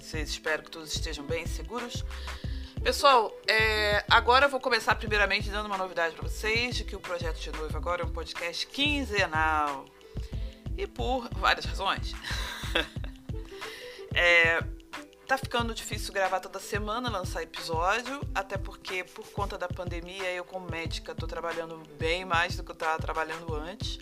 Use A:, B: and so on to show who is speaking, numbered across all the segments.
A: Vocês? Espero que todos estejam bem, seguros. Pessoal, é, agora eu vou começar primeiramente dando uma novidade para vocês de que o Projeto de Noivo agora é um podcast quinzenal. E por várias razões. é, tá ficando difícil gravar toda semana, lançar episódio, até porque por conta da pandemia eu como médica tô trabalhando bem mais do que eu estava trabalhando antes.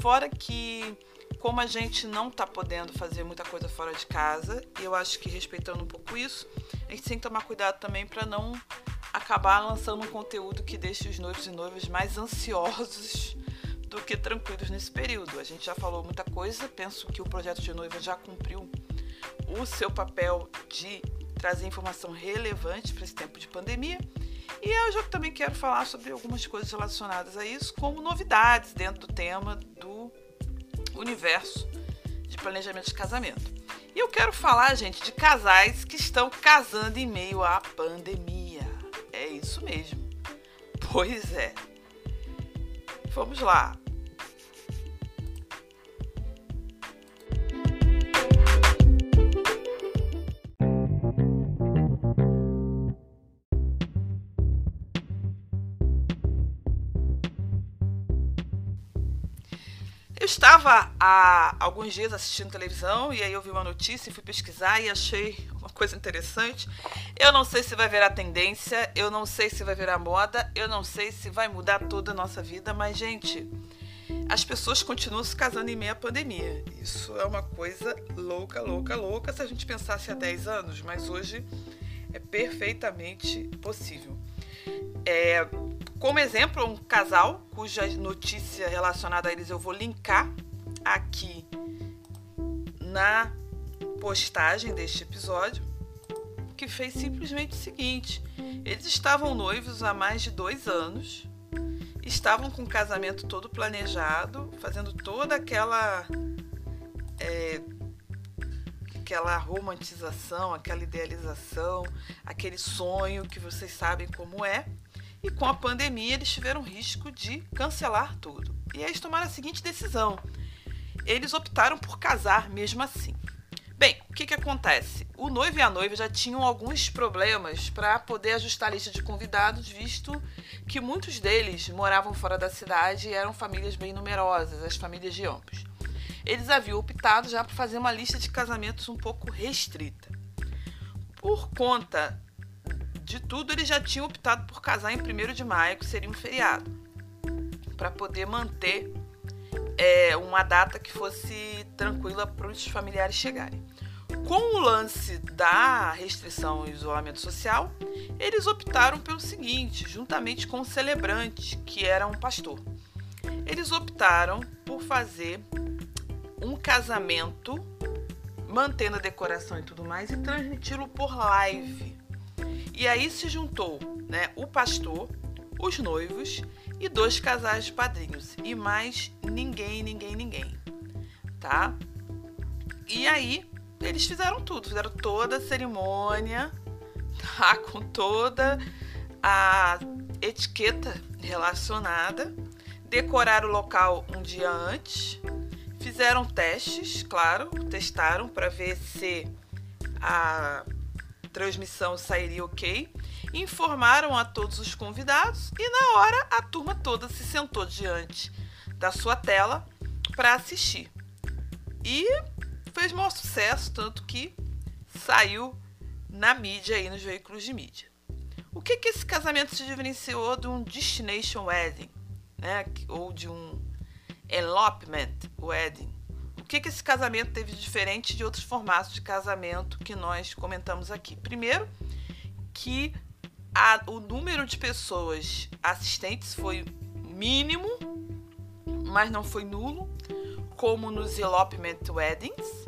A: Fora que como a gente não está podendo fazer muita coisa fora de casa, e eu acho que respeitando um pouco isso, a gente tem que tomar cuidado também para não acabar lançando um conteúdo que deixe os noivos e noivas mais ansiosos do que tranquilos nesse período. A gente já falou muita coisa, penso que o projeto de noiva já cumpriu o seu papel de trazer informação relevante para esse tempo de pandemia. E eu já também quero falar sobre algumas coisas relacionadas a isso, como novidades dentro do tema do universo de planejamento de casamento. E eu quero falar, gente, de casais que estão casando em meio à pandemia. É isso mesmo. Pois é. Vamos lá. Estava há alguns dias assistindo televisão e aí eu vi uma notícia e fui pesquisar e achei uma coisa interessante. Eu não sei se vai virar tendência, eu não sei se vai virar moda, eu não sei se vai mudar toda a nossa vida, mas, gente, as pessoas continuam se casando em meio à pandemia. Isso é uma coisa louca, louca, louca se a gente pensasse há 10 anos, mas hoje é perfeitamente possível. É, como exemplo, um casal cuja notícia relacionada a eles eu vou linkar aqui na postagem deste episódio, que fez simplesmente o seguinte: eles estavam noivos há mais de dois anos, estavam com o casamento todo planejado, fazendo toda aquela é, aquela romantização, aquela idealização, aquele sonho que vocês sabem como é. E com a pandemia, eles tiveram risco de cancelar tudo. E eles tomaram a seguinte decisão: eles optaram por casar mesmo assim. Bem, o que, que acontece? O noivo e a noiva já tinham alguns problemas para poder ajustar a lista de convidados, visto que muitos deles moravam fora da cidade e eram famílias bem numerosas, as famílias de ambos. Eles haviam optado já por fazer uma lista de casamentos um pouco restrita. Por conta de tudo, eles já tinham optado por casar em 1 de maio, que seria um feriado, para poder manter é, uma data que fosse tranquila para os familiares chegarem. Com o lance da restrição e isolamento social, eles optaram pelo seguinte, juntamente com o celebrante, que era um pastor. Eles optaram por fazer um casamento, mantendo a decoração e tudo mais, e transmiti-lo por live e aí se juntou né, o pastor, os noivos e dois casais de padrinhos. E mais ninguém, ninguém, ninguém. Tá? E aí eles fizeram tudo, fizeram toda a cerimônia, tá? Com toda a etiqueta relacionada, decoraram o local um dia antes, fizeram testes, claro, testaram para ver se a transmissão sairia ok, informaram a todos os convidados e na hora a turma toda se sentou diante da sua tela para assistir. E fez maior sucesso, tanto que saiu na mídia aí nos veículos de mídia. O que que esse casamento se diferenciou de um destination wedding, né, ou de um elopement wedding? Que, que esse casamento teve de diferente de outros formatos de casamento que nós comentamos aqui? Primeiro, que a, o número de pessoas assistentes foi mínimo, mas não foi nulo, como nos elopement weddings.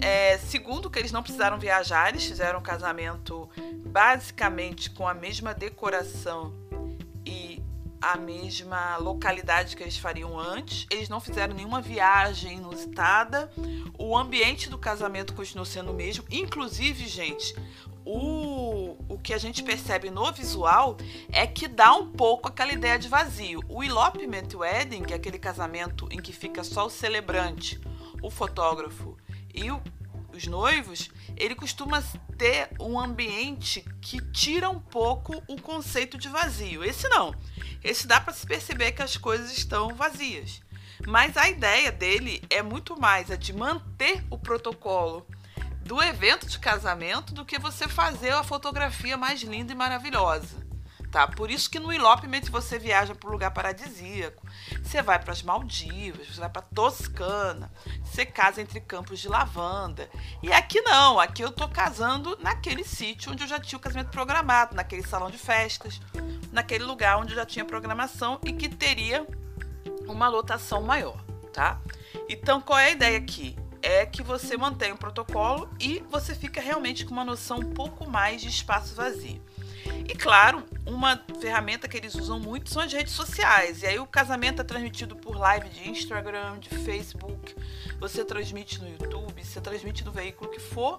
A: É, segundo, que eles não precisaram viajar, eles fizeram um casamento basicamente com a mesma decoração a mesma localidade que eles fariam antes. Eles não fizeram nenhuma viagem inusitada. O ambiente do casamento continuou sendo o mesmo. Inclusive, gente, o, o que a gente percebe no visual é que dá um pouco aquela ideia de vazio. O elopement wedding, que é aquele casamento em que fica só o celebrante, o fotógrafo e o, os noivos, ele costuma ter um ambiente que tira um pouco o conceito de vazio. Esse não. Esse dá para se perceber que as coisas estão vazias. Mas a ideia dele é muito mais a de manter o protocolo do evento de casamento do que você fazer a fotografia mais linda e maravilhosa tá? Por isso que no elopement você viaja para um lugar paradisíaco. Você vai para as Maldivas, você vai para Toscana, você casa entre campos de lavanda. E aqui não, aqui eu tô casando naquele sítio onde eu já tinha o casamento programado, naquele salão de festas, naquele lugar onde eu já tinha programação e que teria uma lotação maior, tá? Então, qual é a ideia aqui? É que você mantém o protocolo e você fica realmente com uma noção um pouco mais de espaço vazio. E claro, uma ferramenta que eles usam muito são as redes sociais. E aí o casamento é transmitido por live de Instagram, de Facebook, você transmite no YouTube, você transmite no veículo que for.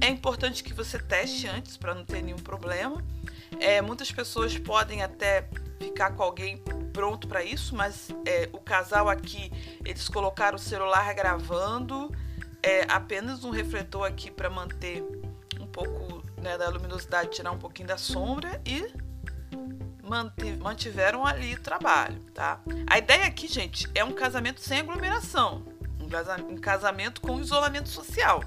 A: É importante que você teste antes para não ter nenhum problema. É, muitas pessoas podem até ficar com alguém pronto para isso, mas é, o casal aqui eles colocaram o celular gravando, é, apenas um refletor aqui para manter um pouco né, da luminosidade, tirar um pouquinho da sombra e mantiveram ali trabalho, tá? A ideia aqui, gente, é um casamento sem aglomeração, um casamento com isolamento social.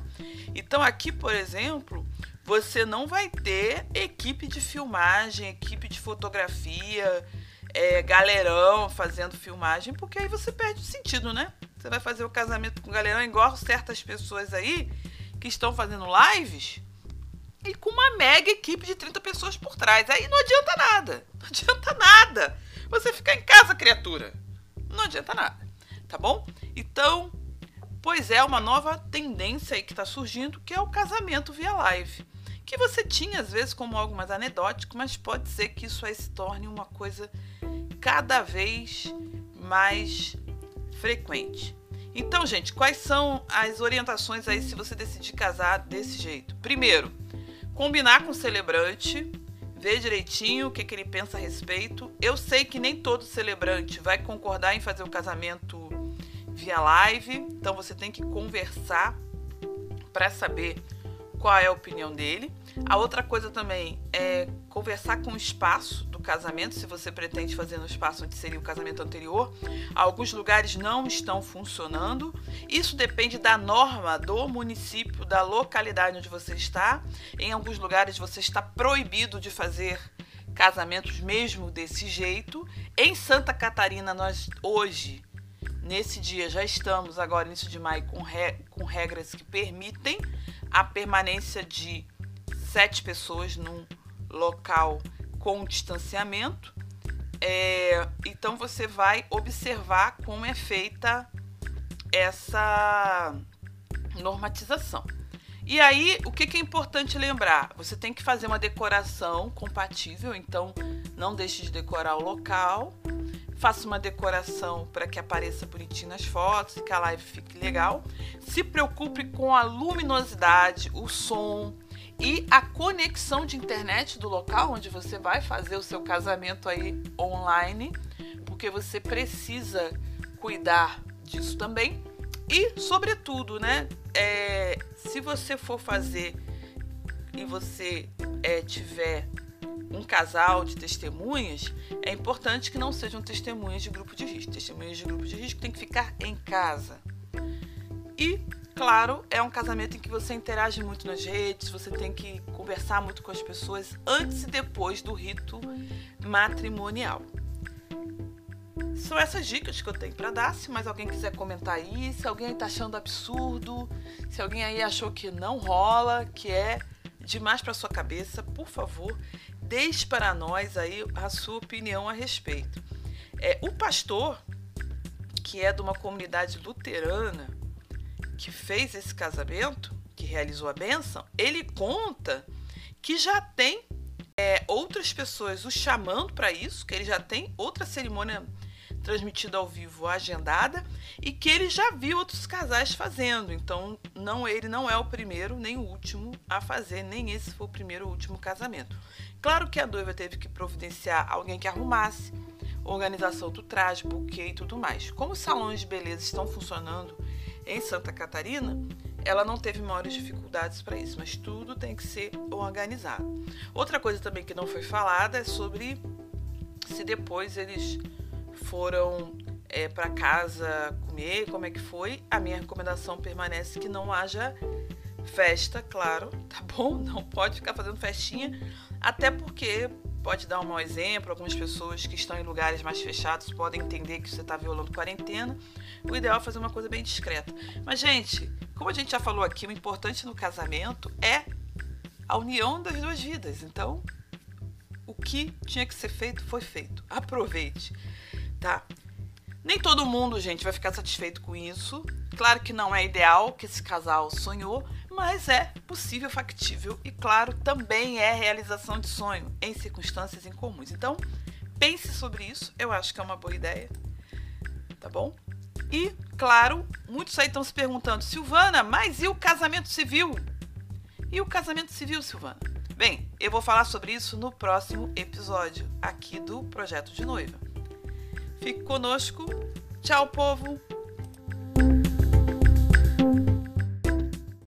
A: Então aqui, por exemplo, você não vai ter equipe de filmagem, equipe de fotografia, é, galerão fazendo filmagem, porque aí você perde o sentido, né? Você vai fazer o casamento com galerão igual certas pessoas aí que estão fazendo lives e com uma mega equipe de 30 pessoas por trás. Aí não adianta nada. Não adianta nada. Você ficar em casa, criatura. Não adianta nada. Tá bom? Então, pois é, uma nova tendência aí que está surgindo, que é o casamento via live. Que você tinha, às vezes, como algo mais anedótico, mas pode ser que isso aí se torne uma coisa cada vez mais frequente. Então, gente, quais são as orientações aí se você decidir casar desse jeito? Primeiro, combinar com o celebrante, ver direitinho o que, que ele pensa a respeito. Eu sei que nem todo celebrante vai concordar em fazer o casamento via live, então você tem que conversar para saber qual é a opinião dele. A outra coisa também é conversar com o espaço do casamento, se você pretende fazer no espaço onde seria o casamento anterior. Alguns lugares não estão funcionando. Isso depende da norma do município, da localidade onde você está. Em alguns lugares você está proibido de fazer casamentos mesmo desse jeito. Em Santa Catarina, nós hoje Nesse dia já estamos agora início de maio com, re, com regras que permitem a permanência de sete pessoas num local com distanciamento. É, então você vai observar como é feita essa normatização. E aí, o que, é importante lembrar? Você tem que fazer uma decoração compatível, então não deixe de decorar o local faça uma decoração para que apareça bonitinho nas fotos e que a live fique legal. Se preocupe com a luminosidade, o som e a conexão de internet do local onde você vai fazer o seu casamento aí online, porque você precisa cuidar disso também. E, sobretudo, né, é, se você for fazer e você é, tiver um casal de testemunhas, é importante que não sejam testemunhas de grupo de risco. Testemunhas de grupo de risco tem que ficar em casa. E, claro, é um casamento em que você interage muito nas redes, você tem que conversar muito com as pessoas antes e depois do rito matrimonial. São essas dicas que eu tenho para dar. Se mais alguém quiser comentar aí, se alguém está achando absurdo, se alguém aí achou que não rola, que é demais para sua cabeça, por favor, deixe para nós aí a sua opinião a respeito. É, o pastor, que é de uma comunidade luterana, que fez esse casamento, que realizou a bênção, ele conta que já tem é, outras pessoas o chamando para isso, que ele já tem outra cerimônia transmitida ao vivo agendada e que ele já viu outros casais fazendo. Então, não ele não é o primeiro nem o último a fazer, nem esse foi o primeiro ou último casamento. Claro que a noiva teve que providenciar alguém que arrumasse, organização do traje, buquê e tudo mais. Como os salões de beleza estão funcionando em Santa Catarina, ela não teve maiores dificuldades para isso, mas tudo tem que ser organizado. Outra coisa também que não foi falada é sobre se depois eles foram é, para casa comer, como é que foi. A minha recomendação permanece que não haja festa, claro, tá bom? Não pode ficar fazendo festinha, até porque pode dar um mau exemplo. Algumas pessoas que estão em lugares mais fechados podem entender que você está violando quarentena. O ideal é fazer uma coisa bem discreta. Mas, gente, como a gente já falou aqui, o importante no casamento é a união das duas vidas. Então, o que tinha que ser feito foi feito. Aproveite, tá? Nem todo mundo, gente, vai ficar satisfeito com isso. Claro que não é ideal que esse casal sonhou, mas é possível, factível e, claro, também é realização de sonho em circunstâncias incomuns. Então, pense sobre isso, eu acho que é uma boa ideia, tá bom? E, claro, muitos aí estão se perguntando, Silvana, mas e o casamento civil? E o casamento civil, Silvana? Bem, eu vou falar sobre isso no próximo episódio aqui do Projeto de Noiva. Fique conosco. Tchau, povo!